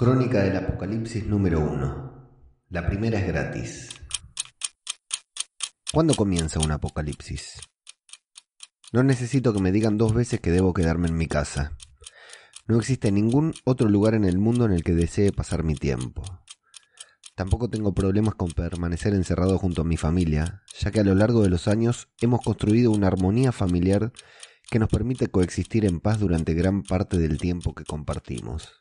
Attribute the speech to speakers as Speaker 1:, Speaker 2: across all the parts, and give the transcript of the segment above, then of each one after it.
Speaker 1: Crónica del Apocalipsis número 1. La primera es gratis. ¿Cuándo comienza un apocalipsis? No necesito que me digan dos veces que debo quedarme en mi casa. No existe ningún otro lugar en el mundo en el que desee pasar mi tiempo. Tampoco tengo problemas con permanecer encerrado junto a mi familia, ya que a lo largo de los años hemos construido una armonía familiar que nos permite coexistir en paz durante gran parte del tiempo que compartimos.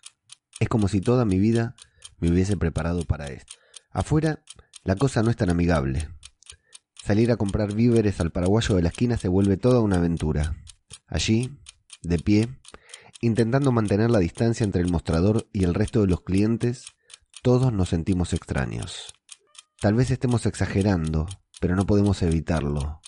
Speaker 1: Es como si toda mi vida me hubiese preparado para esto. Afuera, la cosa no es tan amigable. Salir a comprar víveres al paraguayo de la esquina se vuelve toda una aventura. Allí, de pie, intentando mantener la distancia entre el mostrador y el resto de los clientes, todos nos sentimos extraños. Tal vez estemos exagerando, pero no podemos evitarlo.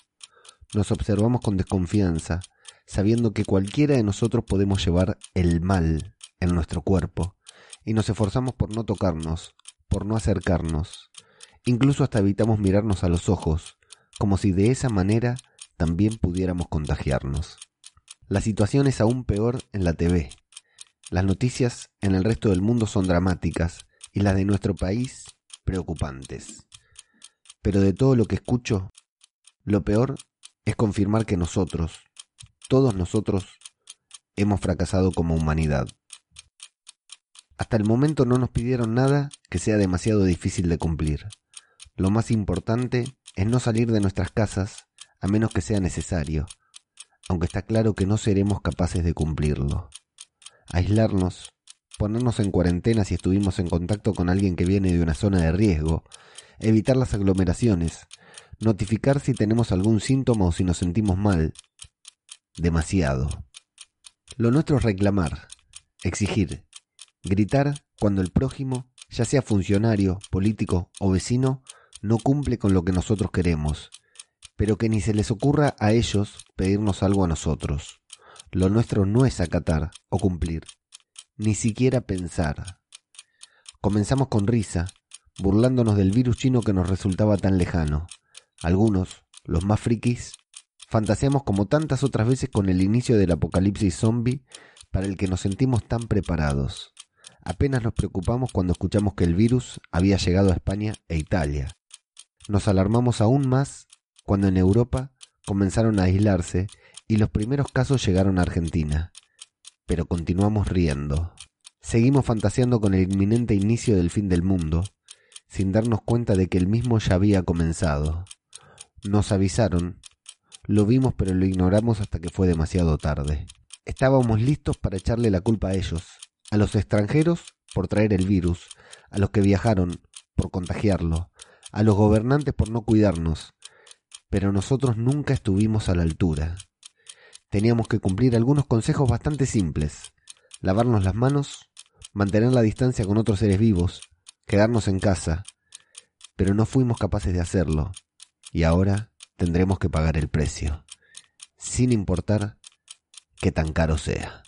Speaker 1: Nos observamos con desconfianza, sabiendo que cualquiera de nosotros podemos llevar el mal en nuestro cuerpo y nos esforzamos por no tocarnos, por no acercarnos. Incluso hasta evitamos mirarnos a los ojos, como si de esa manera también pudiéramos contagiarnos. La situación es aún peor en la TV. Las noticias en el resto del mundo son dramáticas y las de nuestro país preocupantes. Pero de todo lo que escucho, lo peor es confirmar que nosotros, todos nosotros, hemos fracasado como humanidad. Hasta el momento no nos pidieron nada que sea demasiado difícil de cumplir. Lo más importante es no salir de nuestras casas a menos que sea necesario, aunque está claro que no seremos capaces de cumplirlo. Aislarnos, ponernos en cuarentena si estuvimos en contacto con alguien que viene de una zona de riesgo, evitar las aglomeraciones, notificar si tenemos algún síntoma o si nos sentimos mal. Demasiado. Lo nuestro es reclamar, exigir, Gritar cuando el prójimo, ya sea funcionario, político o vecino, no cumple con lo que nosotros queremos, pero que ni se les ocurra a ellos pedirnos algo a nosotros. Lo nuestro no es acatar o cumplir, ni siquiera pensar. Comenzamos con risa, burlándonos del virus chino que nos resultaba tan lejano. Algunos, los más frikis, fantaseamos como tantas otras veces con el inicio del apocalipsis zombie para el que nos sentimos tan preparados. Apenas nos preocupamos cuando escuchamos que el virus había llegado a España e Italia. Nos alarmamos aún más cuando en Europa comenzaron a aislarse y los primeros casos llegaron a Argentina. Pero continuamos riendo. Seguimos fantaseando con el inminente inicio del fin del mundo, sin darnos cuenta de que el mismo ya había comenzado. Nos avisaron, lo vimos pero lo ignoramos hasta que fue demasiado tarde. Estábamos listos para echarle la culpa a ellos, a los extranjeros por traer el virus, a los que viajaron por contagiarlo, a los gobernantes por no cuidarnos, pero nosotros nunca estuvimos a la altura. Teníamos que cumplir algunos consejos bastante simples, lavarnos las manos, mantener la distancia con otros seres vivos, quedarnos en casa, pero no fuimos capaces de hacerlo, y ahora tendremos que pagar el precio, sin importar qué tan caro sea.